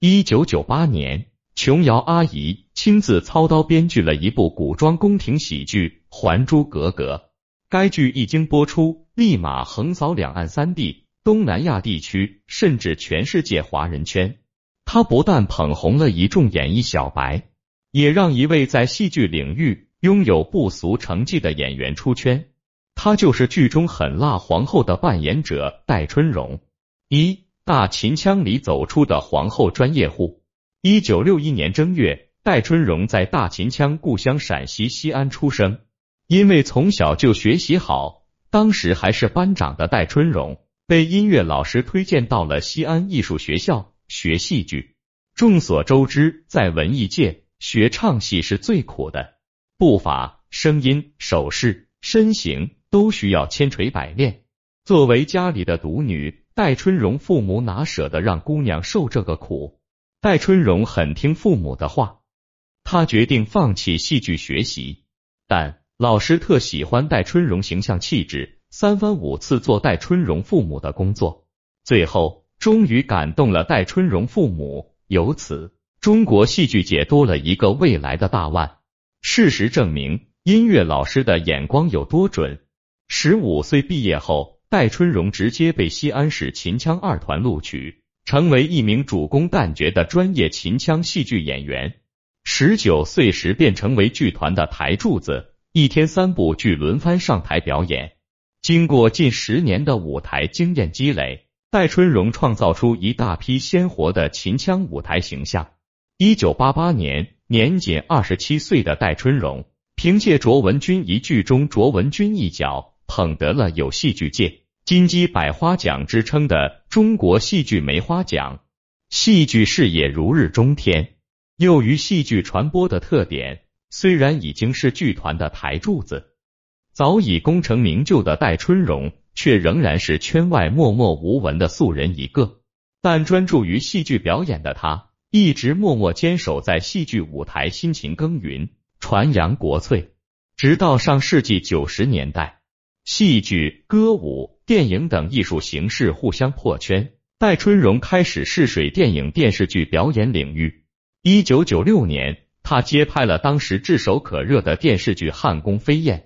一九九八年，琼瑶阿姨亲自操刀编剧了一部古装宫廷喜剧《还珠格格》。该剧一经播出，立马横扫两岸三地、东南亚地区，甚至全世界华人圈。她不但捧红了一众演艺小白，也让一位在戏剧领域拥有不俗成绩的演员出圈。她就是剧中狠辣皇后的扮演者戴春荣。一大秦腔里走出的皇后专业户。一九六一年正月，戴春荣在大秦腔故乡陕西西安出生。因为从小就学习好，当时还是班长的戴春荣被音乐老师推荐到了西安艺术学校学戏剧。众所周知，在文艺界学唱戏是最苦的，步伐、声音、手势、身形都需要千锤百炼。作为家里的独女。戴春荣父母哪舍得让姑娘受这个苦？戴春荣很听父母的话，他决定放弃戏剧学习。但老师特喜欢戴春荣形象气质，三番五次做戴春荣父母的工作，最后终于感动了戴春荣父母。由此，中国戏剧界多了一个未来的大腕。事实证明，音乐老师的眼光有多准。十五岁毕业后。戴春荣直接被西安市秦腔二团录取，成为一名主攻旦角的专业秦腔戏剧演员。十九岁时便成为剧团的台柱子，一天三部剧轮番上台表演。经过近十年的舞台经验积累，戴春荣创造出一大批鲜活的秦腔舞台形象。一九八八年，年仅二十七岁的戴春荣，凭借卓文君一剧中卓文君一角。捧得了有戏剧界金鸡百花奖之称的中国戏剧梅花奖，戏剧事业如日中天。又于戏剧传播的特点，虽然已经是剧团的台柱子，早已功成名就的戴春荣，却仍然是圈外默默无闻的素人一个。但专注于戏剧表演的他，一直默默坚守在戏剧舞台，辛勤耕耘，传扬国粹，直到上世纪九十年代。戏剧、歌舞、电影等艺术形式互相破圈，戴春荣开始试水电影、电视剧表演领域。一九九六年，他接拍了当时炙手可热的电视剧《汉宫飞燕》，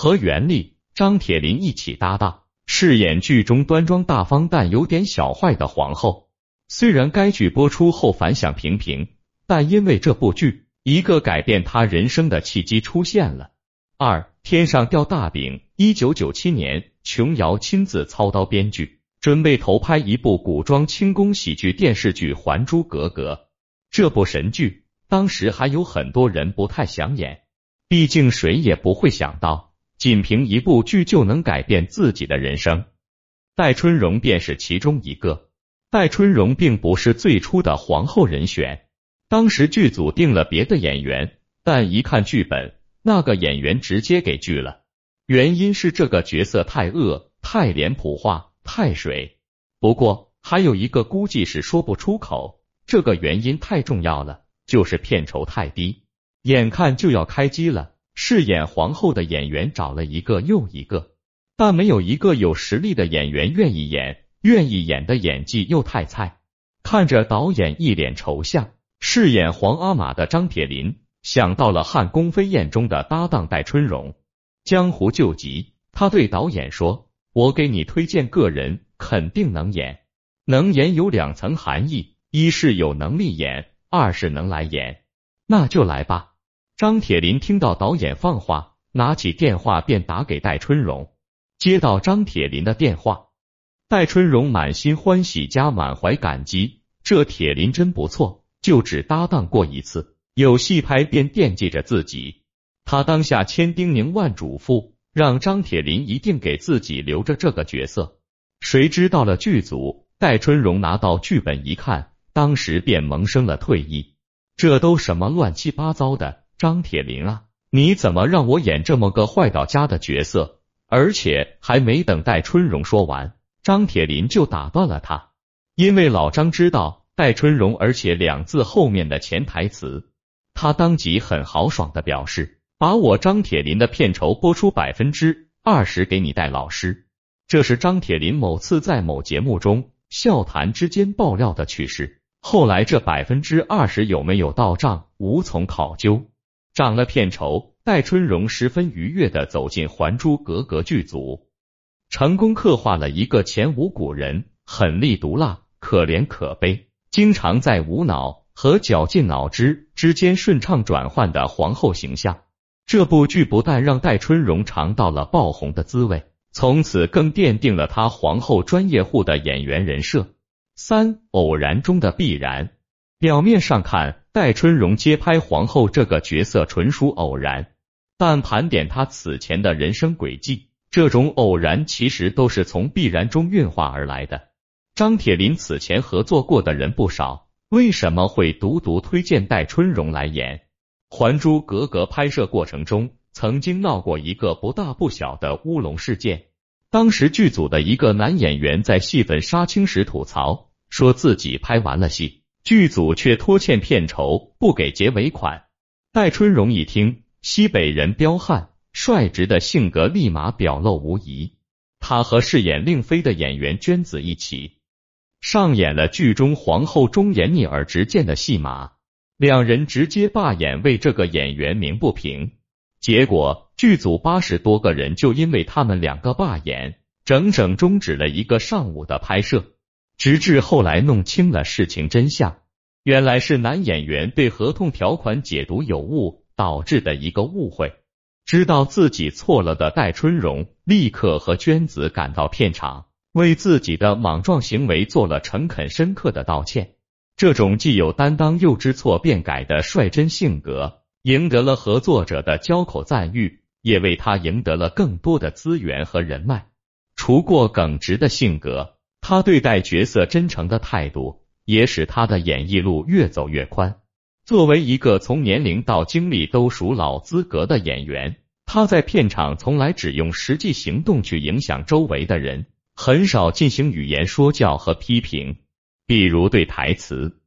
和袁立、张铁林一起搭档，饰演剧中端庄大方但有点小坏的皇后。虽然该剧播出后反响平平，但因为这部剧，一个改变他人生的契机出现了。二天上掉大饼。一九九七年，琼瑶亲自操刀编剧，准备投拍一部古装清宫喜剧电视剧《还珠格格》。这部神剧，当时还有很多人不太想演，毕竟谁也不会想到，仅凭一部剧就能改变自己的人生。戴春荣便是其中一个。戴春荣并不是最初的皇后人选，当时剧组定了别的演员，但一看剧本。那个演员直接给拒了，原因是这个角色太恶、太脸谱化、太水。不过还有一个估计是说不出口，这个原因太重要了，就是片酬太低。眼看就要开机了，饰演皇后的演员找了一个又一个，但没有一个有实力的演员愿意演，愿意演的演技又太菜。看着导演一脸愁相，饰演皇阿玛的张铁林。想到了《汉宫飞燕》中的搭档戴春荣，江湖救急，他对导演说：“我给你推荐个人，肯定能演。能演有两层含义，一是有能力演，二是能来演。那就来吧。”张铁林听到导演放话，拿起电话便打给戴春荣。接到张铁林的电话，戴春荣满心欢喜加满怀感激，这铁林真不错，就只搭档过一次。有戏拍便惦记着自己，他当下千叮咛万嘱咐，让张铁林一定给自己留着这个角色。谁知到了剧组，戴春荣拿到剧本一看，当时便萌生了退意。这都什么乱七八糟的？张铁林啊，你怎么让我演这么个坏到家的角色？而且还没等戴春荣说完，张铁林就打断了他，因为老张知道戴春荣，而且两字后面的潜台词。他当即很豪爽的表示，把我张铁林的片酬拨出百分之二十给你戴老师。这是张铁林某次在某节目中笑谈之间爆料的趣事。后来这百分之二十有没有到账，无从考究。涨了片酬，戴春荣十分愉悦的走进《还珠格格》剧组，成功刻画了一个前无古人、狠厉毒辣、可怜可悲，经常在无脑和绞尽脑汁之间顺畅转换的皇后形象。这部剧不但让戴春荣尝到了爆红的滋味，从此更奠定了她皇后专业户的演员人设。三偶然中的必然，表面上看，戴春荣接拍皇后这个角色纯属偶然，但盘点她此前的人生轨迹，这种偶然其实都是从必然中运化而来的。张铁林此前合作过的人不少，为什么会独独推荐戴春荣来演《还珠格格》？拍摄过程中曾经闹过一个不大不小的乌龙事件，当时剧组的一个男演员在戏份杀青时吐槽。说自己拍完了戏，剧组却拖欠片酬，不给结尾款。戴春荣一听，西北人彪悍率直的性格立马表露无遗。他和饰演令妃的演员娟子一起上演了剧中皇后忠言逆耳直谏的戏码，两人直接罢演，为这个演员鸣不平。结果剧组八十多个人就因为他们两个罢演，整整终止了一个上午的拍摄。直至后来弄清了事情真相，原来是男演员对合同条款解读有误导致的一个误会。知道自己错了的戴春荣立刻和娟子赶到片场，为自己的莽撞行为做了诚恳深刻的道歉。这种既有担当又知错便改的率真性格，赢得了合作者的交口赞誉，也为他赢得了更多的资源和人脉。除过耿直的性格。他对待角色真诚的态度，也使他的演艺路越走越宽。作为一个从年龄到经历都属老资格的演员，他在片场从来只用实际行动去影响周围的人，很少进行语言说教和批评。比如对台词，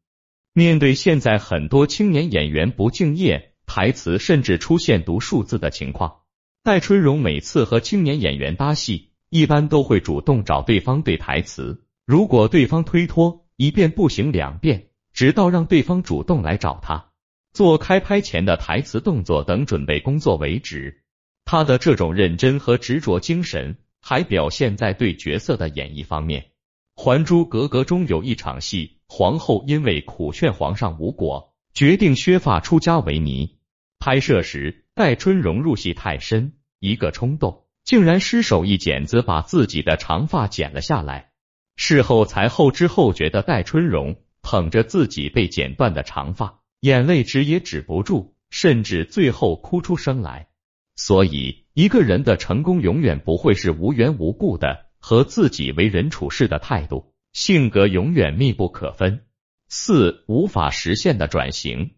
面对现在很多青年演员不敬业，台词甚至出现读数字的情况，戴春荣每次和青年演员搭戏。一般都会主动找对方对台词，如果对方推脱，一遍不行两遍，直到让对方主动来找他做开拍前的台词动作等准备工作为止。他的这种认真和执着精神，还表现在对角色的演绎方面。《还珠格格》中有一场戏，皇后因为苦劝皇上无果，决定削发出家为尼。拍摄时，戴春荣入戏太深，一个冲动。竟然失手一剪子把自己的长发剪了下来，事后才后知后觉的戴春荣捧着自己被剪断的长发，眼泪止也止不住，甚至最后哭出声来。所以，一个人的成功永远不会是无缘无故的，和自己为人处事的态度、性格永远密不可分。四无法实现的转型，《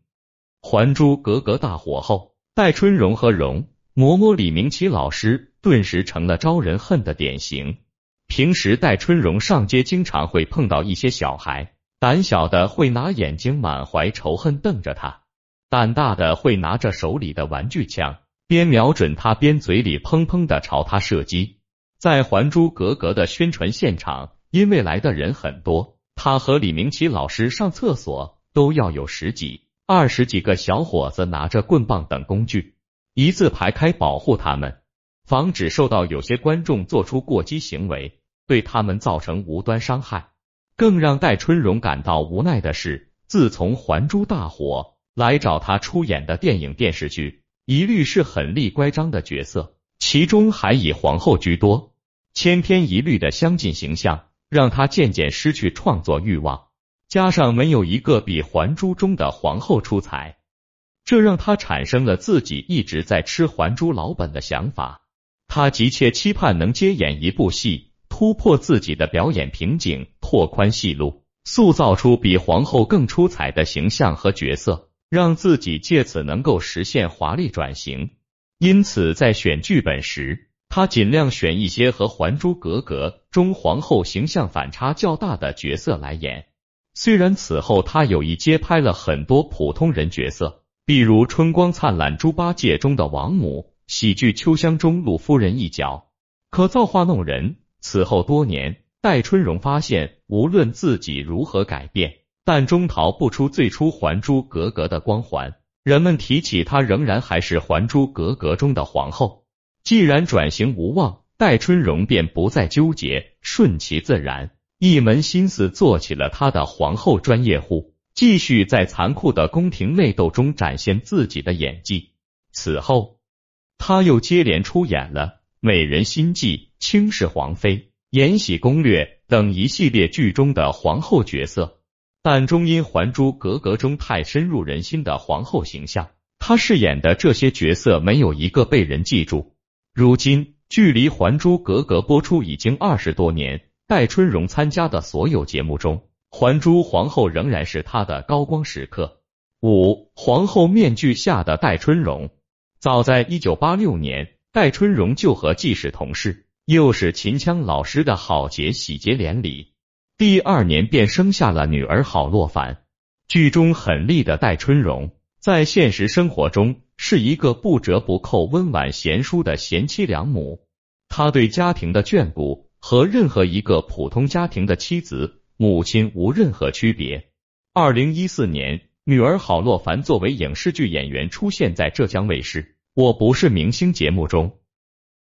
还珠格格》大火后，戴春荣和容嬷嬷李明启老师。顿时成了招人恨的典型。平时戴春荣上街经常会碰到一些小孩，胆小的会拿眼睛满怀仇恨瞪着他，胆大的会拿着手里的玩具枪，边瞄准他边嘴里砰砰的朝他射击。在《还珠格格》的宣传现场，因为来的人很多，他和李明启老师上厕所都要有十几、二十几个小伙子拿着棍棒等工具，一字排开保护他们。防止受到有些观众做出过激行为，对他们造成无端伤害。更让戴春荣感到无奈的是，自从《还珠》大火，来找他出演的电影电视剧，一律是狠厉乖张的角色，其中还以皇后居多，千篇一律的相近形象，让他渐渐失去创作欲望。加上没有一个比《还珠》中的皇后出彩，这让他产生了自己一直在吃《还珠》老本的想法。他急切期盼能接演一部戏，突破自己的表演瓶颈，拓宽戏路，塑造出比皇后更出彩的形象和角色，让自己借此能够实现华丽转型。因此，在选剧本时，他尽量选一些和《还珠格格》中皇后形象反差较大的角色来演。虽然此后他有意接拍了很多普通人角色，比如《春光灿烂猪八戒》中的王母。喜剧《秋香》中陆夫人一角，可造化弄人。此后多年，戴春荣发现，无论自己如何改变，但终逃不出最初《还珠格格》的光环。人们提起她，仍然还是《还珠格格》中的皇后。既然转型无望，戴春荣便不再纠结，顺其自然，一门心思做起了他的皇后专业户，继续在残酷的宫廷内斗中展现自己的演技。此后，他又接连出演了《美人心计》《倾世皇妃》《延禧攻略》等一系列剧中的皇后角色。但终因《还珠格格》中太深入人心的皇后形象，她饰演的这些角色没有一个被人记住。如今，距离《还珠格格》播出已经二十多年，戴春荣参加的所有节目中，还珠皇后仍然是她的高光时刻。五皇后面具下的戴春荣，早在一九八六年，戴春荣就和既是同事又是秦腔老师的郝杰喜结连理。第二年便生下了女儿郝洛凡。剧中狠厉的戴春荣，在现实生活中是一个不折不扣、温婉贤淑的贤妻良母。她对家庭的眷顾和任何一个普通家庭的妻子、母亲无任何区别。二零一四年，女儿郝洛凡作为影视剧演员出现在浙江卫视《我不是明星》节目中，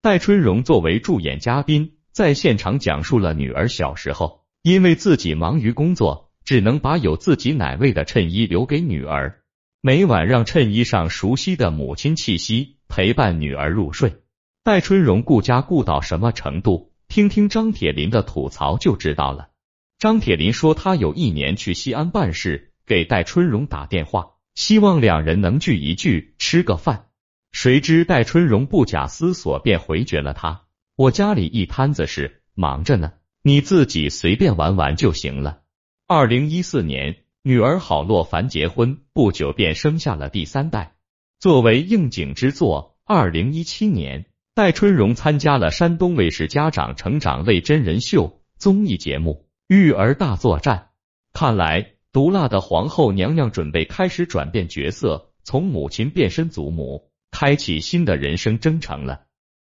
戴春荣作为助演嘉宾，在现场讲述了女儿小时候。因为自己忙于工作，只能把有自己奶味的衬衣留给女儿，每晚让衬衣上熟悉的母亲气息陪伴女儿入睡。戴春荣顾家顾到什么程度？听听张铁林的吐槽就知道了。张铁林说，他有一年去西安办事，给戴春荣打电话，希望两人能聚一聚，吃个饭。谁知戴春荣不假思索便回绝了他：“我家里一摊子事，忙着呢。”你自己随便玩玩就行了。二零一四年，女儿郝洛凡结婚不久便生下了第三代。作为应景之作，二零一七年，戴春荣参加了山东卫视家长成长类真人秀综艺节目《育儿大作战》。看来，毒辣的皇后娘娘准备开始转变角色，从母亲变身祖母，开启新的人生征程了。